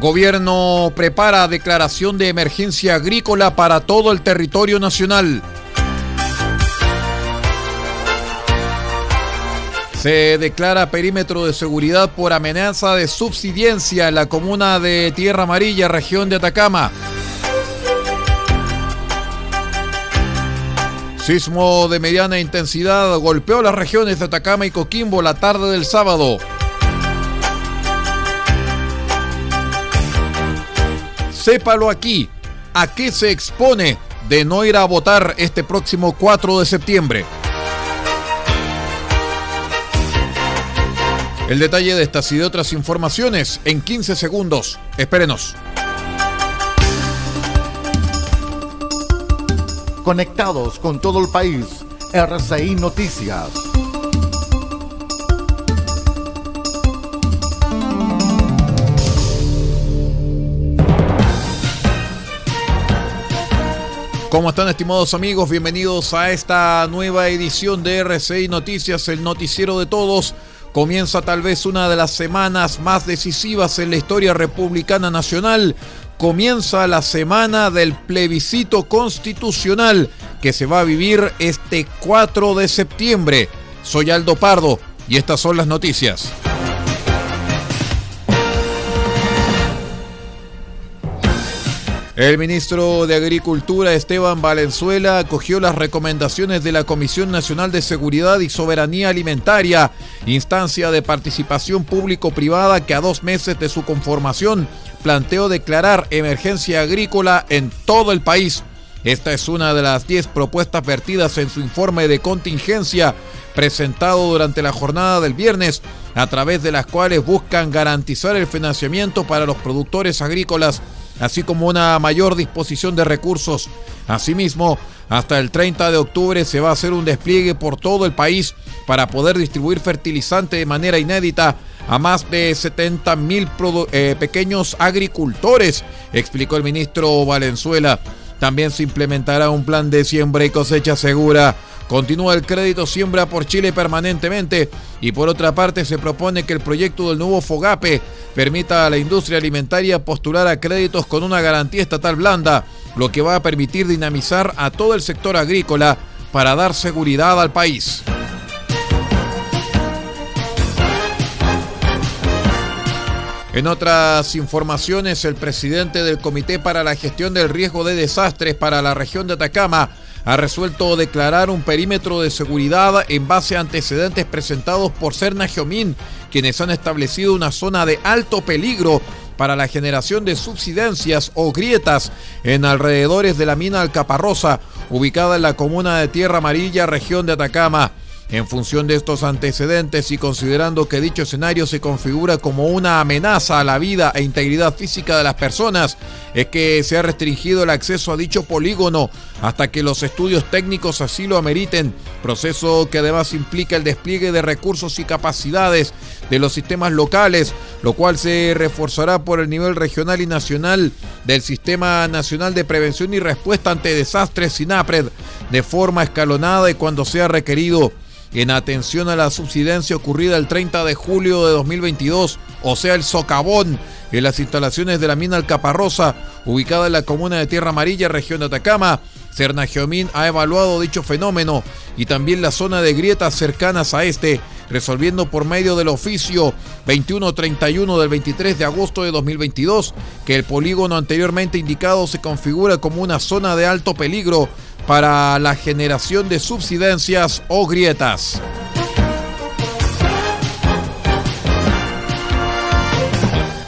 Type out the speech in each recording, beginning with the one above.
Gobierno prepara declaración de emergencia agrícola para todo el territorio nacional. Se declara perímetro de seguridad por amenaza de subsidiencia en la comuna de Tierra Amarilla, región de Atacama. Sismo de mediana intensidad golpeó las regiones de Atacama y Coquimbo la tarde del sábado. Sépalo aquí, a qué se expone de no ir a votar este próximo 4 de septiembre. El detalle de estas y de otras informaciones en 15 segundos. Espérenos. Conectados con todo el país, RCI Noticias. ¿Cómo están estimados amigos? Bienvenidos a esta nueva edición de RCI Noticias, el noticiero de todos. Comienza tal vez una de las semanas más decisivas en la historia republicana nacional. Comienza la semana del plebiscito constitucional que se va a vivir este 4 de septiembre. Soy Aldo Pardo y estas son las noticias. El ministro de Agricultura Esteban Valenzuela acogió las recomendaciones de la Comisión Nacional de Seguridad y Soberanía Alimentaria, instancia de participación público-privada que a dos meses de su conformación planteó declarar emergencia agrícola en todo el país. Esta es una de las diez propuestas vertidas en su informe de contingencia presentado durante la jornada del viernes, a través de las cuales buscan garantizar el financiamiento para los productores agrícolas así como una mayor disposición de recursos. Asimismo, hasta el 30 de octubre se va a hacer un despliegue por todo el país para poder distribuir fertilizante de manera inédita a más de 70 mil eh, pequeños agricultores, explicó el ministro Valenzuela. También se implementará un plan de siembra y cosecha segura. Continúa el crédito Siembra por Chile permanentemente y por otra parte se propone que el proyecto del nuevo FOGAPE permita a la industria alimentaria postular a créditos con una garantía estatal blanda, lo que va a permitir dinamizar a todo el sector agrícola para dar seguridad al país. En otras informaciones, el presidente del Comité para la Gestión del Riesgo de Desastres para la región de Atacama ha resuelto declarar un perímetro de seguridad en base a antecedentes presentados por Serna Giomín, quienes han establecido una zona de alto peligro para la generación de subsidencias o grietas en alrededores de la mina Alcaparrosa, ubicada en la comuna de Tierra Amarilla, región de Atacama. En función de estos antecedentes y considerando que dicho escenario se configura como una amenaza a la vida e integridad física de las personas, es que se ha restringido el acceso a dicho polígono hasta que los estudios técnicos así lo ameriten, proceso que además implica el despliegue de recursos y capacidades de los sistemas locales, lo cual se reforzará por el nivel regional y nacional del Sistema Nacional de Prevención y Respuesta ante Desastres SINAPRED de forma escalonada y cuando sea requerido en atención a la subsidencia ocurrida el 30 de julio de 2022, o sea, el socavón en las instalaciones de la mina Alcaparrosa, ubicada en la comuna de Tierra Amarilla, región de Atacama. Cernagiomín ha evaluado dicho fenómeno y también la zona de grietas cercanas a este, resolviendo por medio del oficio 2131 del 23 de agosto de 2022 que el polígono anteriormente indicado se configura como una zona de alto peligro para la generación de subsidencias o grietas.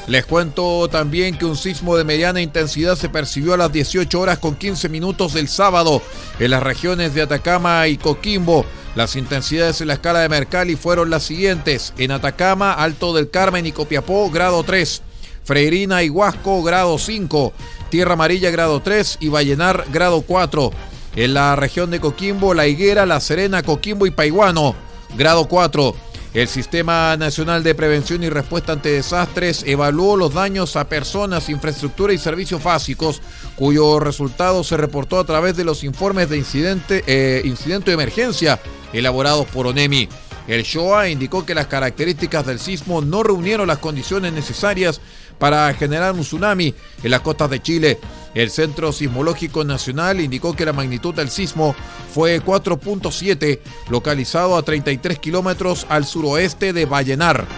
Les cuento también que un sismo de mediana intensidad se percibió a las 18 horas con 15 minutos del sábado en las regiones de Atacama y Coquimbo. Las intensidades en la escala de Mercalli fueron las siguientes. En Atacama, Alto del Carmen y Copiapó, grado 3. Freirina y Huasco, grado 5. Tierra Amarilla, grado 3. Y Vallenar, grado 4. En la región de Coquimbo, La Higuera, La Serena, Coquimbo y Paiguano, grado 4. El Sistema Nacional de Prevención y Respuesta ante Desastres evaluó los daños a personas, infraestructura y servicios básicos, cuyo resultado se reportó a través de los informes de incidente, eh, incidente de emergencia elaborados por ONEMI. El SHOA indicó que las características del sismo no reunieron las condiciones necesarias para generar un tsunami en las costas de Chile. El Centro Sismológico Nacional indicó que la magnitud del sismo fue 4.7, localizado a 33 kilómetros al suroeste de Vallenar.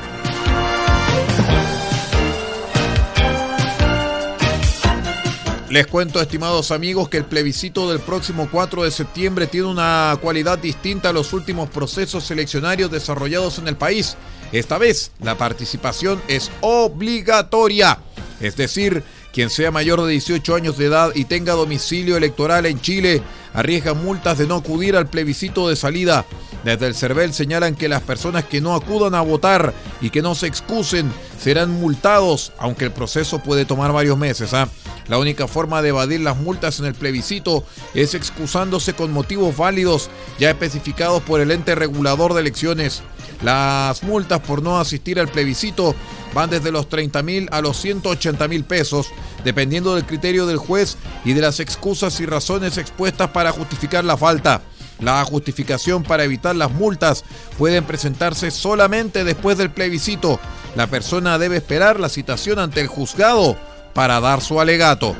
Les cuento, estimados amigos, que el plebiscito del próximo 4 de septiembre tiene una cualidad distinta a los últimos procesos seleccionarios desarrollados en el país. Esta vez, la participación es obligatoria, es decir, quien sea mayor de 18 años de edad y tenga domicilio electoral en Chile arriesga multas de no acudir al plebiscito de salida. Desde el CERVEL señalan que las personas que no acudan a votar y que no se excusen serán multados, aunque el proceso puede tomar varios meses. ¿ah? La única forma de evadir las multas en el plebiscito es excusándose con motivos válidos ya especificados por el ente regulador de elecciones. Las multas por no asistir al plebiscito van desde los 30 mil a los 180 mil pesos, dependiendo del criterio del juez y de las excusas y razones expuestas para justificar la falta. La justificación para evitar las multas pueden presentarse solamente después del plebiscito. La persona debe esperar la citación ante el juzgado para dar su alegato.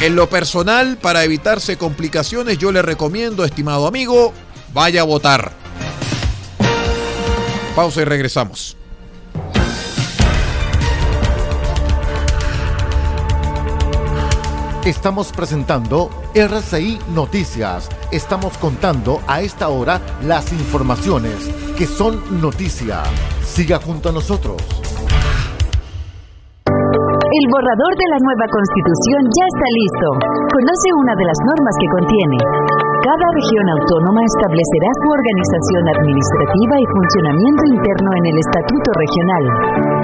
En lo personal, para evitarse complicaciones, yo le recomiendo, estimado amigo, vaya a votar. Pausa y regresamos. Estamos presentando RCI Noticias. Estamos contando a esta hora las informaciones que son noticia. Siga junto a nosotros. El borrador de la nueva constitución ya está listo. Conoce una de las normas que contiene. Cada región autónoma establecerá su organización administrativa y funcionamiento interno en el Estatuto Regional.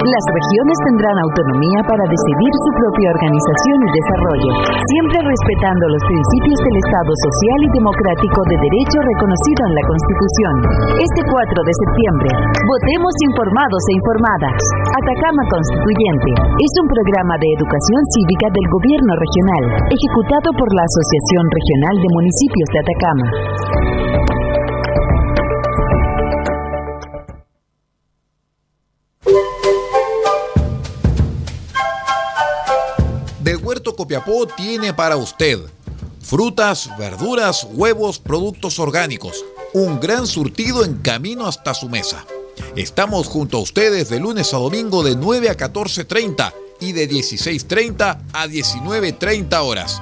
Las regiones tendrán autonomía para decidir su propia organización y desarrollo, siempre respetando los principios del Estado social y democrático de derecho reconocido en la Constitución. Este 4 de septiembre, votemos informados e informadas. Atacama Constituyente es un programa de educación cívica del Gobierno Regional, ejecutado por la Asociación Regional de Municipios de Atacama. Del Huerto Copiapó tiene para usted frutas, verduras, huevos, productos orgánicos. Un gran surtido en camino hasta su mesa. Estamos junto a ustedes de lunes a domingo de 9 a 14.30 y de 16.30 a 19.30 horas.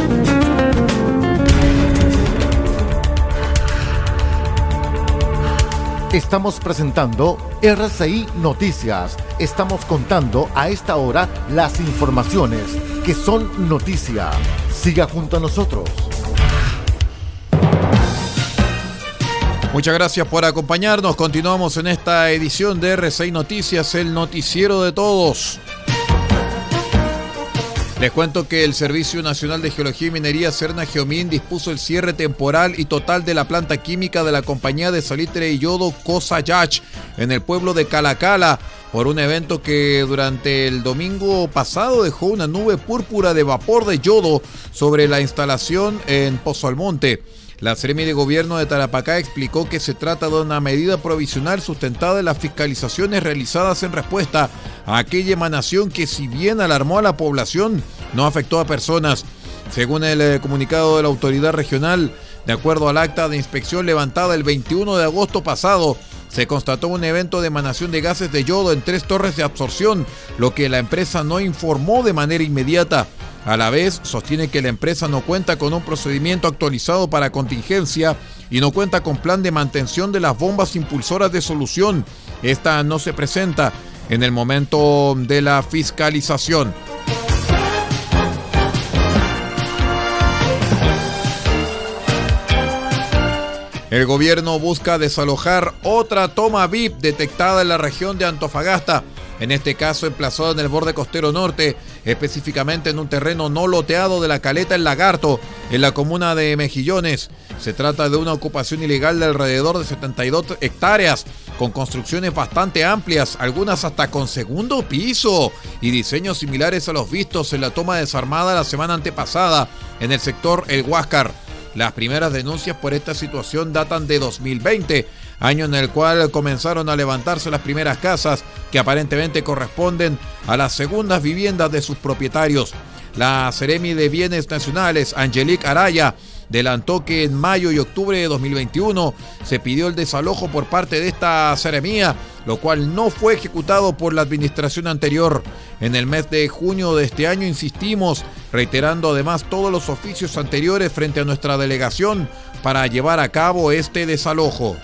Estamos presentando RCI Noticias. Estamos contando a esta hora las informaciones que son noticia. Siga junto a nosotros. Muchas gracias por acompañarnos. Continuamos en esta edición de R6 Noticias, el noticiero de todos. Les cuento que el Servicio Nacional de Geología y Minería Cerna Geomín dispuso el cierre temporal y total de la planta química de la compañía de salitre y yodo Cosayach en el pueblo de Calacala por un evento que durante el domingo pasado dejó una nube púrpura de vapor de yodo sobre la instalación en Pozo Almonte. La Seremi de Gobierno de Tarapacá explicó que se trata de una medida provisional sustentada en las fiscalizaciones realizadas en respuesta a aquella emanación que si bien alarmó a la población, no afectó a personas. Según el eh, comunicado de la autoridad regional, de acuerdo al acta de inspección levantada el 21 de agosto pasado, se constató un evento de emanación de gases de yodo en tres torres de absorción, lo que la empresa no informó de manera inmediata. A la vez, sostiene que la empresa no cuenta con un procedimiento actualizado para contingencia y no cuenta con plan de mantención de las bombas impulsoras de solución. Esta no se presenta en el momento de la fiscalización. El gobierno busca desalojar otra toma VIP detectada en la región de Antofagasta en este caso emplazado en el borde costero norte, específicamente en un terreno no loteado de la caleta El Lagarto, en la comuna de Mejillones. Se trata de una ocupación ilegal de alrededor de 72 hectáreas, con construcciones bastante amplias, algunas hasta con segundo piso, y diseños similares a los vistos en la toma desarmada la semana antepasada en el sector El Huáscar. Las primeras denuncias por esta situación datan de 2020, año en el cual comenzaron a levantarse las primeras casas que aparentemente corresponden a las segundas viviendas de sus propietarios. La Ceremi de Bienes Nacionales, Angelique Araya, adelantó que en mayo y octubre de 2021 se pidió el desalojo por parte de esta seremía, lo cual no fue ejecutado por la administración anterior. En el mes de junio de este año insistimos, reiterando además todos los oficios anteriores frente a nuestra delegación para llevar a cabo este desalojo.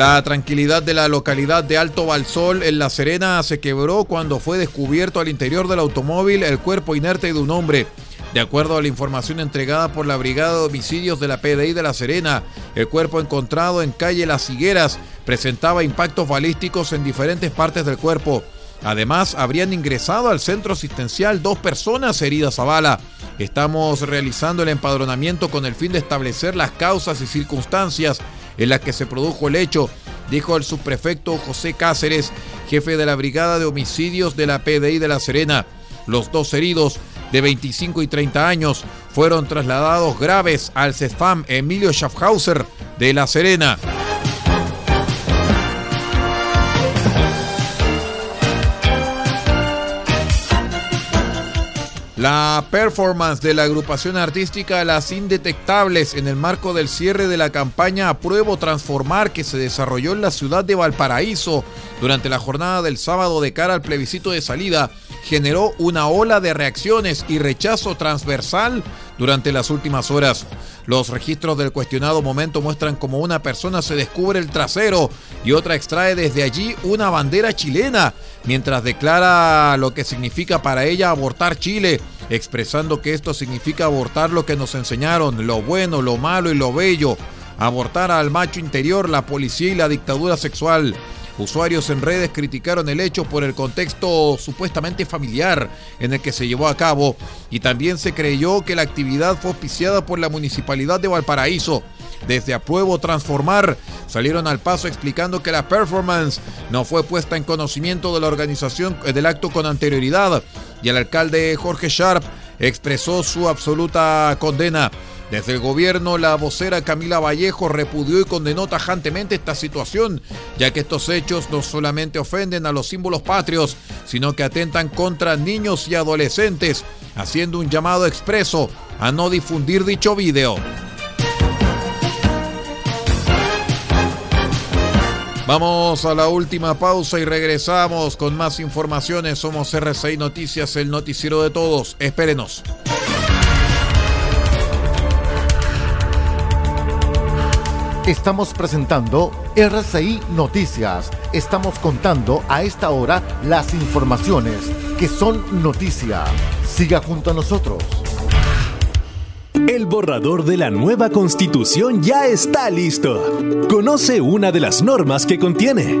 La tranquilidad de la localidad de Alto Balsol en La Serena se quebró cuando fue descubierto al interior del automóvil el cuerpo inerte de un hombre. De acuerdo a la información entregada por la Brigada de Homicidios de la PDI de La Serena, el cuerpo encontrado en calle Las Higueras presentaba impactos balísticos en diferentes partes del cuerpo. Además, habrían ingresado al centro asistencial dos personas heridas a bala. Estamos realizando el empadronamiento con el fin de establecer las causas y circunstancias en las que se produjo el hecho, dijo el subprefecto José Cáceres, jefe de la Brigada de Homicidios de la PDI de La Serena. Los dos heridos de 25 y 30 años fueron trasladados graves al CEFAM Emilio Schaffhauser de La Serena. La performance de la agrupación artística Las Indetectables en el marco del cierre de la campaña Apruebo Transformar que se desarrolló en la ciudad de Valparaíso durante la jornada del sábado de cara al plebiscito de salida generó una ola de reacciones y rechazo transversal durante las últimas horas. Los registros del cuestionado momento muestran cómo una persona se descubre el trasero y otra extrae desde allí una bandera chilena, mientras declara lo que significa para ella abortar Chile, expresando que esto significa abortar lo que nos enseñaron, lo bueno, lo malo y lo bello, abortar al macho interior, la policía y la dictadura sexual. Usuarios en redes criticaron el hecho por el contexto supuestamente familiar en el que se llevó a cabo y también se creyó que la actividad fue auspiciada por la Municipalidad de Valparaíso. Desde Apruebo Transformar salieron al paso explicando que la performance no fue puesta en conocimiento de la organización del acto con anterioridad y el alcalde Jorge Sharp expresó su absoluta condena. Desde el gobierno, la vocera Camila Vallejo repudió y condenó tajantemente esta situación, ya que estos hechos no solamente ofenden a los símbolos patrios, sino que atentan contra niños y adolescentes, haciendo un llamado expreso a no difundir dicho video. Vamos a la última pausa y regresamos con más informaciones. Somos RCI Noticias, el noticiero de todos. Espérenos. Estamos presentando RCI Noticias. Estamos contando a esta hora las informaciones que son noticia. Siga junto a nosotros. El borrador de la nueva constitución ya está listo. Conoce una de las normas que contiene.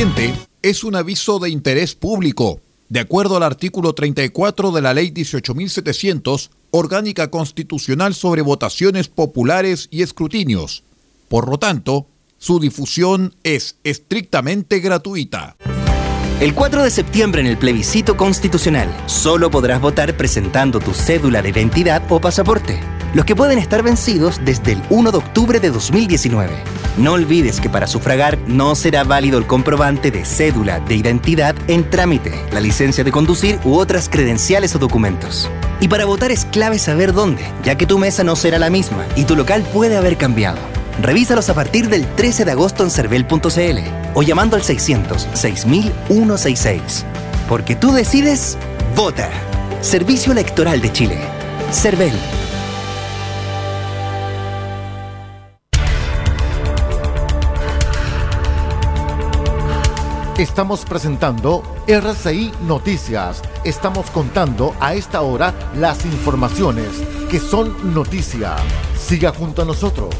Siguiente es un aviso de interés público. De acuerdo al artículo 34 de la Ley 18.700, Orgánica Constitucional sobre Votaciones Populares y Escrutinios. Por lo tanto, su difusión es estrictamente gratuita. El 4 de septiembre en el plebiscito constitucional, solo podrás votar presentando tu cédula de identidad o pasaporte, los que pueden estar vencidos desde el 1 de octubre de 2019. No olvides que para sufragar no será válido el comprobante de cédula de identidad en trámite, la licencia de conducir u otras credenciales o documentos. Y para votar es clave saber dónde, ya que tu mesa no será la misma y tu local puede haber cambiado. Revísalos a partir del 13 de agosto en cervel.cl o llamando al 600 6166. Porque tú decides, vota. Servicio Electoral de Chile. CERVEL. Estamos presentando RCI Noticias. Estamos contando a esta hora las informaciones que son noticia. Siga junto a nosotros.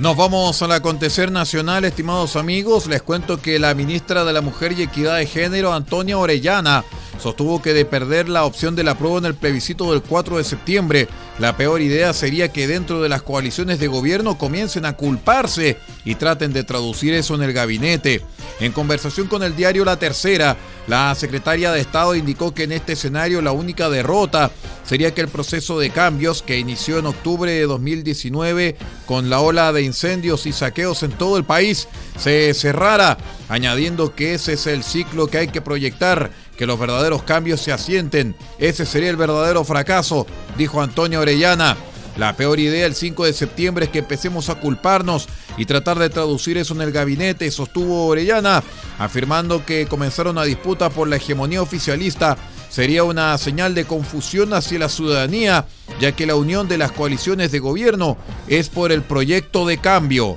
Nos vamos al acontecer nacional, estimados amigos. Les cuento que la ministra de la Mujer y Equidad de Género, Antonia Orellana, sostuvo que de perder la opción de la prueba en el plebiscito del 4 de septiembre, la peor idea sería que dentro de las coaliciones de gobierno comiencen a culparse y traten de traducir eso en el gabinete. En conversación con el diario La Tercera, la secretaria de Estado indicó que en este escenario la única derrota sería que el proceso de cambios que inició en octubre de 2019 con la ola de incendios y saqueos en todo el país se cerrara, añadiendo que ese es el ciclo que hay que proyectar, que los verdaderos cambios se asienten. Ese sería el verdadero fracaso, dijo Antonio Orellana. La peor idea el 5 de septiembre es que empecemos a culparnos y tratar de traducir eso en el gabinete, sostuvo Orellana, afirmando que comenzaron una disputa por la hegemonía oficialista sería una señal de confusión hacia la ciudadanía, ya que la unión de las coaliciones de gobierno es por el proyecto de cambio.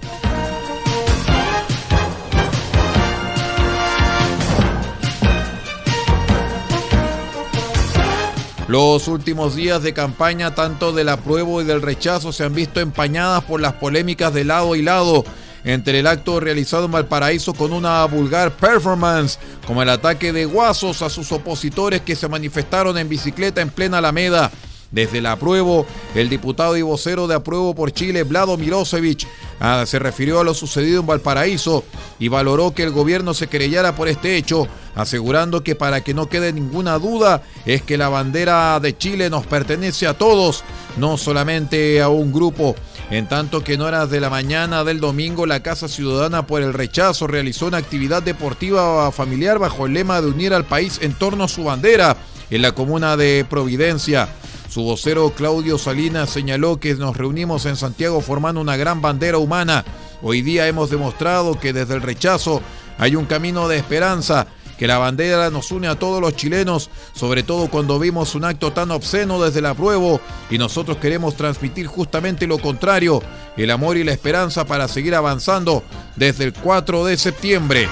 Los últimos días de campaña, tanto del apruebo y del rechazo, se han visto empañadas por las polémicas de lado y lado entre el acto realizado en Valparaíso con una vulgar performance, como el ataque de guasos a sus opositores que se manifestaron en bicicleta en plena Alameda. Desde el apruebo, el diputado y vocero de Apruebo por Chile, Vlado Mirosevic, ah, se refirió a lo sucedido en Valparaíso y valoró que el gobierno se querellara por este hecho, asegurando que para que no quede ninguna duda es que la bandera de Chile nos pertenece a todos, no solamente a un grupo. En tanto que en horas de la mañana del domingo, la Casa Ciudadana por el Rechazo realizó una actividad deportiva familiar bajo el lema de unir al país en torno a su bandera en la comuna de Providencia. Su vocero Claudio Salinas señaló que nos reunimos en Santiago formando una gran bandera humana. Hoy día hemos demostrado que desde el rechazo hay un camino de esperanza que la bandera nos une a todos los chilenos, sobre todo cuando vimos un acto tan obsceno desde el apruebo y nosotros queremos transmitir justamente lo contrario, el amor y la esperanza para seguir avanzando desde el 4 de septiembre.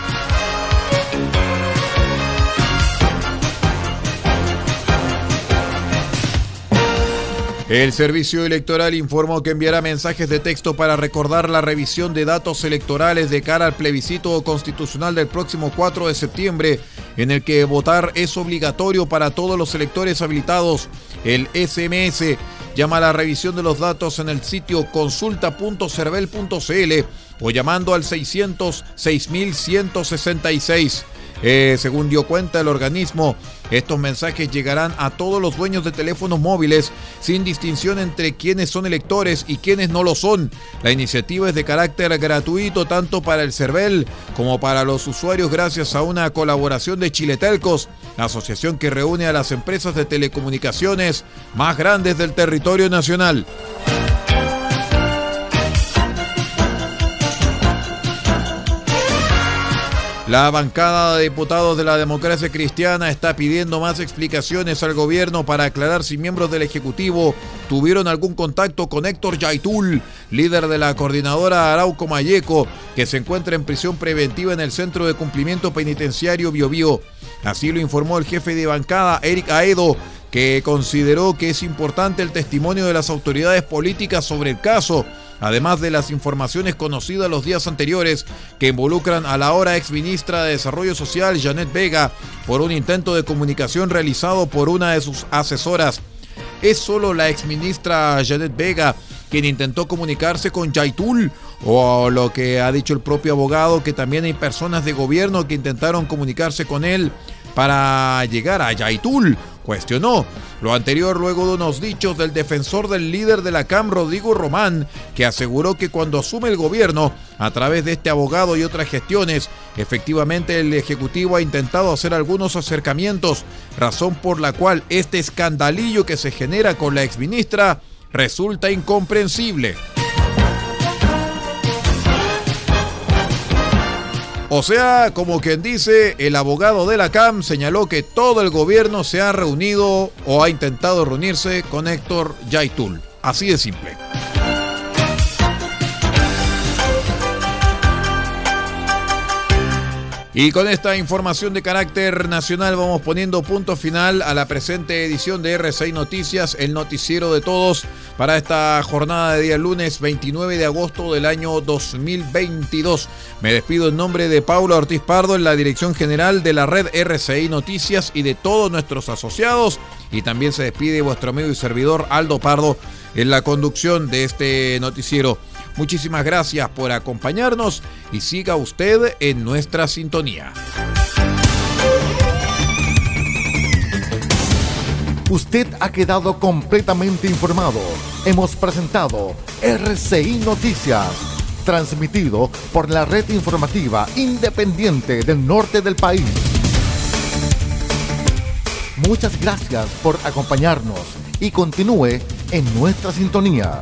El Servicio Electoral informó que enviará mensajes de texto para recordar la revisión de datos electorales de cara al plebiscito constitucional del próximo 4 de septiembre, en el que votar es obligatorio para todos los electores habilitados. El SMS llama a la revisión de los datos en el sitio consulta.cervel.cl o llamando al 600 6166. Eh, según dio cuenta el organismo, estos mensajes llegarán a todos los dueños de teléfonos móviles sin distinción entre quienes son electores y quienes no lo son. La iniciativa es de carácter gratuito tanto para el CERVEL como para los usuarios gracias a una colaboración de Chiletelcos, la asociación que reúne a las empresas de telecomunicaciones más grandes del territorio nacional. La bancada de diputados de la democracia cristiana está pidiendo más explicaciones al gobierno para aclarar si miembros del Ejecutivo tuvieron algún contacto con Héctor Yaitul, líder de la coordinadora Arauco Mayeco, que se encuentra en prisión preventiva en el Centro de Cumplimiento Penitenciario Biobío. Así lo informó el jefe de bancada, Eric Aedo, que consideró que es importante el testimonio de las autoridades políticas sobre el caso además de las informaciones conocidas los días anteriores que involucran a la ahora ex ministra de Desarrollo Social, Janet Vega, por un intento de comunicación realizado por una de sus asesoras. ¿Es solo la ex ministra Janet Vega quien intentó comunicarse con Yaitul? O lo que ha dicho el propio abogado, que también hay personas de gobierno que intentaron comunicarse con él para llegar a Yaitul cuestionó lo anterior luego de unos dichos del defensor del líder de la CAM, Rodrigo Román, que aseguró que cuando asume el gobierno, a través de este abogado y otras gestiones, efectivamente el Ejecutivo ha intentado hacer algunos acercamientos, razón por la cual este escandalillo que se genera con la exministra resulta incomprensible. O sea, como quien dice, el abogado de la CAM señaló que todo el gobierno se ha reunido o ha intentado reunirse con Héctor Yaitul. Así de simple. Y con esta información de carácter nacional vamos poniendo punto final a la presente edición de R6 Noticias, el noticiero de todos para esta jornada de día lunes 29 de agosto del año 2022. Me despido en nombre de Paulo Ortiz Pardo en la dirección general de la red RCI Noticias y de todos nuestros asociados. Y también se despide vuestro amigo y servidor Aldo Pardo en la conducción de este noticiero. Muchísimas gracias por acompañarnos y siga usted en nuestra sintonía. Usted ha quedado completamente informado. Hemos presentado RCI Noticias, transmitido por la red informativa independiente del norte del país. Muchas gracias por acompañarnos y continúe en nuestra sintonía.